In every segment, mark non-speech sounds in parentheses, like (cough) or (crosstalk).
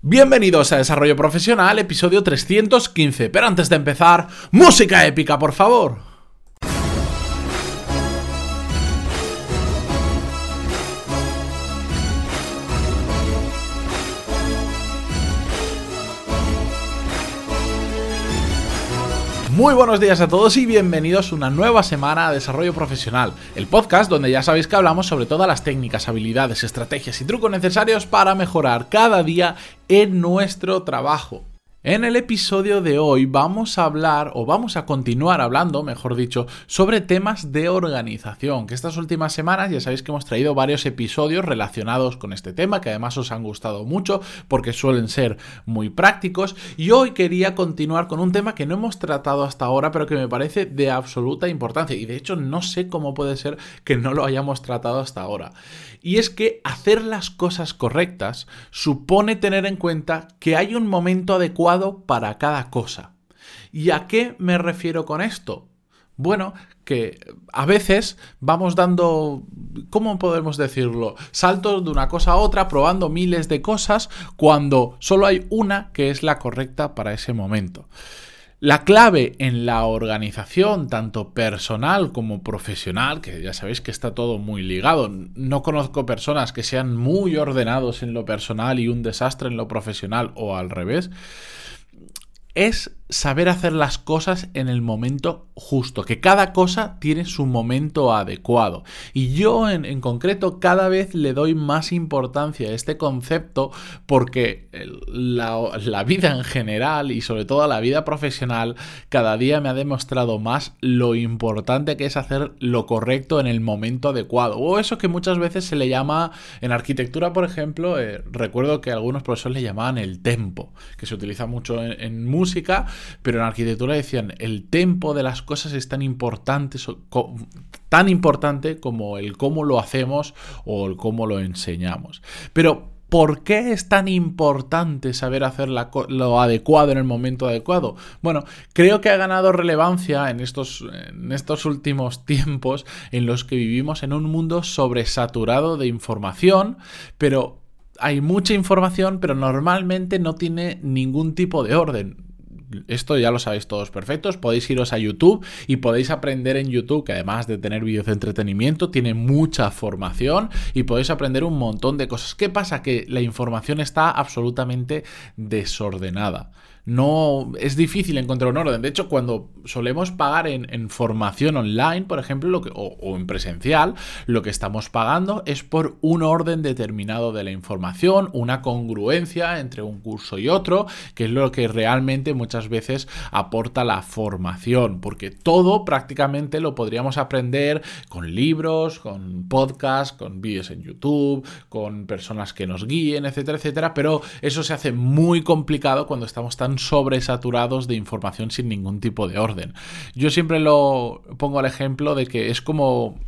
Bienvenidos a Desarrollo Profesional, episodio 315. Pero antes de empezar, música épica, por favor. Muy buenos días a todos y bienvenidos a una nueva semana de Desarrollo Profesional, el podcast donde ya sabéis que hablamos sobre todas las técnicas, habilidades, estrategias y trucos necesarios para mejorar cada día en nuestro trabajo. En el episodio de hoy vamos a hablar, o vamos a continuar hablando, mejor dicho, sobre temas de organización, que estas últimas semanas ya sabéis que hemos traído varios episodios relacionados con este tema, que además os han gustado mucho porque suelen ser muy prácticos, y hoy quería continuar con un tema que no hemos tratado hasta ahora, pero que me parece de absoluta importancia, y de hecho no sé cómo puede ser que no lo hayamos tratado hasta ahora. Y es que hacer las cosas correctas supone tener en cuenta que hay un momento adecuado para cada cosa. ¿Y a qué me refiero con esto? Bueno, que a veces vamos dando, ¿cómo podemos decirlo? Saltos de una cosa a otra, probando miles de cosas, cuando solo hay una que es la correcta para ese momento. La clave en la organización, tanto personal como profesional, que ya sabéis que está todo muy ligado, no conozco personas que sean muy ordenados en lo personal y un desastre en lo profesional o al revés, es saber hacer las cosas en el momento justo, que cada cosa tiene su momento adecuado. Y yo en, concreto cada vez le doy más importancia a este concepto porque la, vida en general y sobre todo la vida profesional cada día me ha demostrado más lo importante que es hacer lo correcto en el momento adecuado. O eso que muchas veces se le llama, en arquitectura por ejemplo, eh, recuerdo que algunos profesores le llamaban el tempo, que se utiliza mucho en música pero en arquitectura decían, el tempo de las cosas es tan importante, tan importante como el cómo lo hacemos o el cómo lo enseñamos. Pero ¿Por qué es tan importante saber hacer lo adecuado en el momento adecuado? Bueno, creo que ha ganado relevancia en estos, en estos últimos (laughs) tiempos en los que vivimos en un mundo sobresaturado de información, pero hay mucha información, pero normalmente no tiene ningún tipo de orden esto ya lo sabéis todos perfectos, podéis iros a YouTube y podéis aprender en YouTube, que además de tener vídeos de entretenimiento, tiene mucha formación y podéis aprender un montón de cosas. ¿Qué pasa? Que la información está absolutamente desordenada no es difícil encontrar un orden. De hecho, cuando solemos pagar en, formación online, por ejemplo, lo que, o, en presencial, lo que estamos pagando es por un orden determinado de la información, una congruencia entre un curso y otro, que es lo que realmente muchas veces aporta la formación, porque todo prácticamente lo podríamos aprender con libros, con podcasts, con vídeos en YouTube, con personas que nos guíen, etcétera, etcétera, pero eso se hace muy complicado cuando estamos tan sobresaturados de información sin ningún tipo de orden. Yo siempre lo pongo al ejemplo de que es como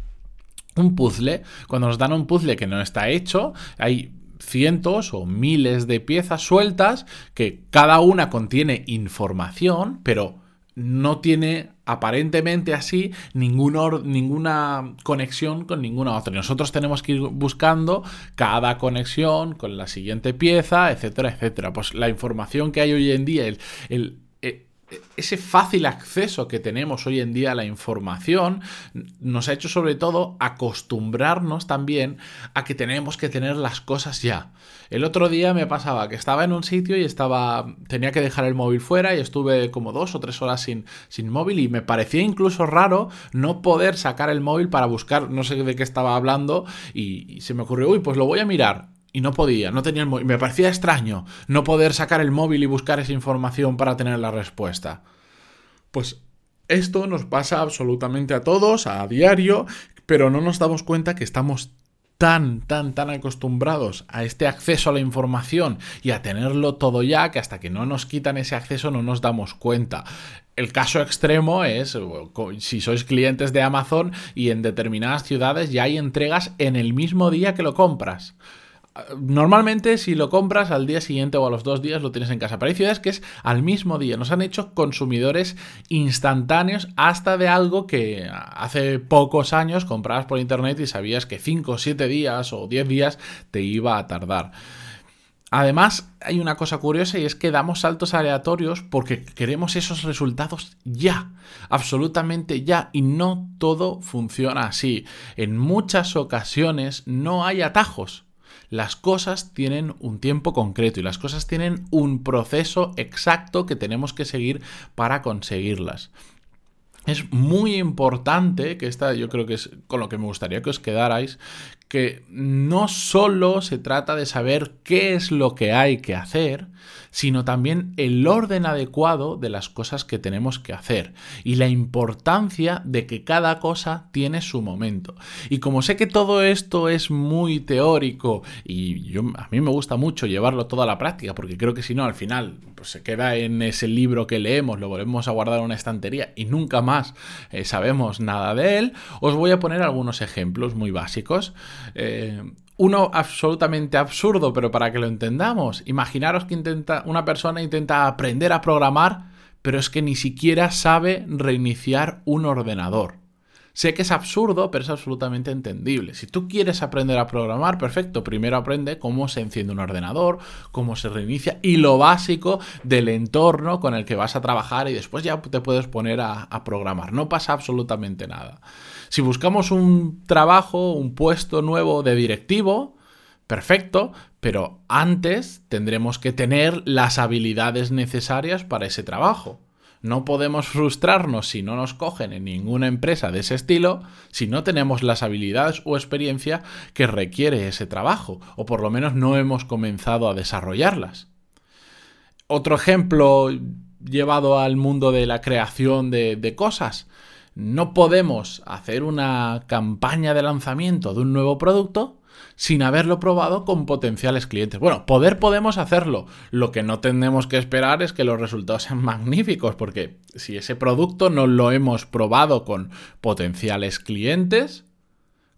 un puzzle. Cuando nos dan un puzzle que no está hecho, hay cientos o miles de piezas sueltas que cada una contiene información, pero no tiene aparentemente así ninguna conexión con ninguna otra. Nosotros tenemos que ir buscando cada conexión con la siguiente pieza, etcétera, etcétera. Pues la información que hay hoy en día, el ese fácil acceso que tenemos hoy en día a la información nos ha hecho sobre todo acostumbrarnos también a que tenemos que tener las cosas ya. El otro día me pasaba que estaba en un sitio y estaba tenía que dejar el móvil fuera y estuve como dos o tres horas sin, sin móvil y me parecía incluso raro no poder sacar el móvil para buscar no sé de qué estaba hablando y, y se me ocurrió, uy, pues lo voy a mirar y no podía, no tenía el móvil. Me parecía extraño no poder sacar el móvil y buscar esa información para tener la respuesta. Pues esto nos pasa absolutamente a todos, a diario, pero no nos damos cuenta que estamos tan, tan, tan acostumbrados a este acceso a la información y a tenerlo todo ya que hasta que no nos quitan ese acceso no nos damos cuenta. El caso extremo es si sois clientes de Amazon y en determinadas ciudades ya hay entregas en el mismo día que lo compras. Normalmente si lo compras al día siguiente o a los dos días lo tienes en casa. Pero hay ciudades que es al mismo día. Nos han hecho consumidores instantáneos hasta de algo que hace pocos años comprabas por internet y sabías que 5, 7 días o 10 días te iba a tardar. Además, hay una cosa curiosa y es que damos saltos aleatorios porque queremos esos resultados ya, absolutamente ya, y no todo funciona así. En muchas ocasiones no hay atajos. Las cosas tienen un tiempo concreto y las cosas tienen un proceso exacto que tenemos que seguir para conseguirlas. Es muy importante, que esta yo creo que es con lo que me gustaría que os quedarais, que no solo se trata de saber qué es lo que hay que hacer, sino también el orden adecuado de las cosas que tenemos que hacer y la importancia de que cada cosa tiene su momento. Y como sé que todo esto es muy teórico y yo, a mí me gusta mucho llevarlo todo a la práctica, porque creo que si no, al final pues, se queda en ese libro que leemos, lo volvemos a guardar en una estantería y nunca más eh, sabemos nada de él, os voy a poner algunos ejemplos muy básicos. Eh, uno absolutamente absurdo, pero para que lo entendamos. Imaginaros que intenta, una persona intenta aprender a programar, pero es que ni siquiera sabe reiniciar un ordenador. Sé que es absurdo, pero es absolutamente entendible. Si tú quieres aprender a programar, perfecto. Primero aprende cómo se enciende un ordenador, cómo se reinicia y lo básico del entorno con el que vas a trabajar y después ya te puedes poner a, a programar. No pasa absolutamente nada. Si buscamos un trabajo, un puesto nuevo de directivo, perfecto, pero antes tendremos que tener las habilidades necesarias para ese trabajo. No podemos frustrarnos si no nos cogen en ninguna empresa de ese estilo si no tenemos las habilidades o experiencia que requiere ese trabajo, o por lo menos no hemos comenzado a desarrollarlas. Otro ejemplo llevado al mundo de la creación de, de cosas. No podemos hacer una campaña de lanzamiento de un nuevo producto sin haberlo probado con potenciales clientes. Bueno, poder podemos hacerlo. Lo que no tenemos que esperar es que los resultados sean (laughs) magníficos, porque si ese producto no lo hemos probado con potenciales clientes,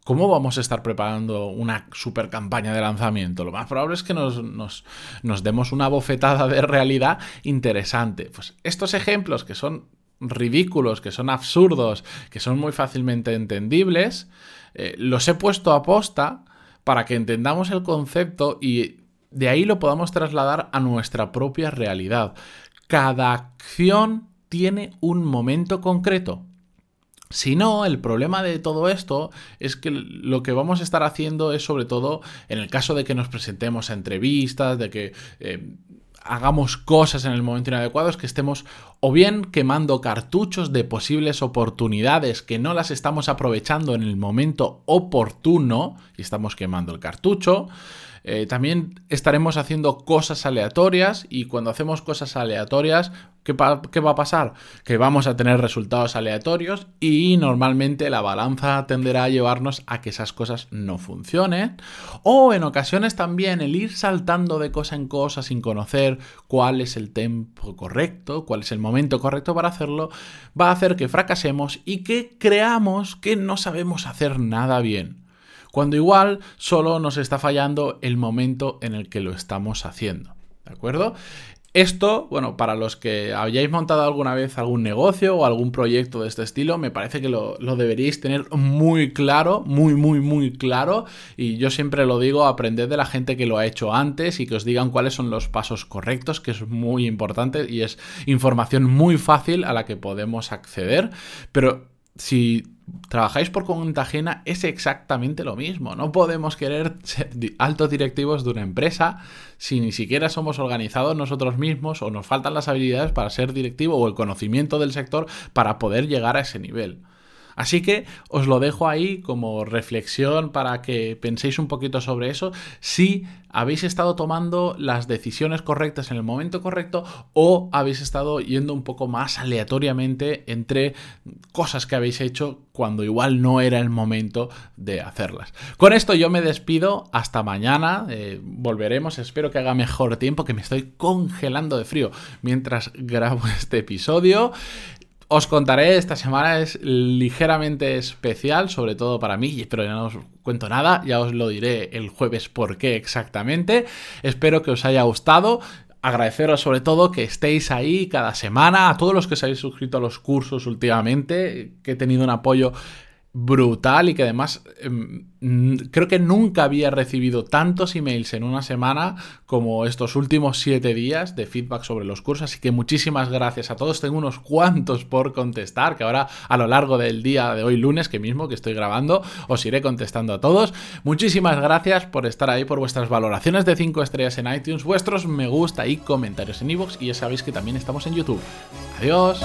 ¿Cómo vamos a estar preparando una super campaña de lanzamiento? Lo más probable es que nos, nos, demos una bofetada de realidad interesante. Pues estos ejemplos que son ridículos, que son absurdos, que son muy fácilmente entendibles, eh, los he puesto a posta para que entendamos el concepto y de ahí lo podamos trasladar a nuestra propia realidad. Cada acción tiene un momento concreto. Si no, el problema de todo esto es que lo que vamos a estar haciendo es sobre todo en el caso de que nos presentemos a entrevistas, de que eh, hagamos cosas en el momento inadecuado, es que estemos o bien quemando cartuchos de posibles oportunidades que no las estamos aprovechando en el momento oportuno y estamos quemando el cartucho, eh, también estaremos haciendo cosas aleatorias y cuando hacemos cosas aleatorias, ¿qué, ¿qué, va a pasar? Que vamos a tener resultados aleatorios y normalmente la balanza tenderá a llevarnos a que esas cosas no funcionen. O en ocasiones también el ir saltando de cosa en cosa sin conocer cuál es el tiempo correcto, cuál es el momento correcto para hacerlo, va a hacer que fracasemos y que creamos que no sabemos hacer nada bien cuando igual solo nos está fallando el momento en el que lo estamos haciendo. ¿De acuerdo? Esto, bueno, para los que hayáis montado alguna vez algún negocio o algún proyecto de este estilo, me parece que lo, deberíais tener muy claro, muy, muy, muy claro. Y yo siempre lo digo, aprended de la gente que lo ha hecho antes y que os digan cuáles son los pasos correctos, que es muy importante y es información muy fácil a la que podemos acceder. Pero si trabajáis por cuenta ajena es exactamente lo mismo. No podemos querer ser altos directivos de una empresa si ni siquiera somos organizados nosotros mismos o nos faltan las habilidades para ser directivo o el conocimiento del sector para poder llegar a ese nivel. Así que os lo dejo ahí como reflexión para que penséis un poquito sobre eso, si habéis estado tomando las decisiones correctas en el momento correcto o habéis estado yendo un poco más aleatoriamente entre cosas que habéis hecho cuando igual no era el momento de hacerlas. Con esto yo me despido, hasta mañana, eh, volveremos, espero que haga mejor tiempo, que me estoy congelando de frío mientras grabo (laughs) este episodio. Os contaré, esta semana es ligeramente especial, sobre todo para mí, pero ya no os cuento nada, ya os lo diré el jueves por qué exactamente. Espero que os haya gustado. Agradeceros sobre todo que estéis ahí cada semana, a todos los que os habéis suscrito a los cursos últimamente, que he tenido un apoyo brutal y que además em, creo que nunca había recibido tantos emails en una semana como estos últimos siete días de feedback sobre los cursos. Así que muchísimas gracias a todos. Tengo unos cuantos por contestar que ahora a lo largo del día de hoy lunes, que mismo que estoy grabando, os iré contestando a todos. Muchísimas gracias por estar ahí, por vuestras valoraciones de 5 estrellas en iTunes, vuestros me gusta y comentarios en iVoox y ya sabéis que también estamos en YouTube. Adiós.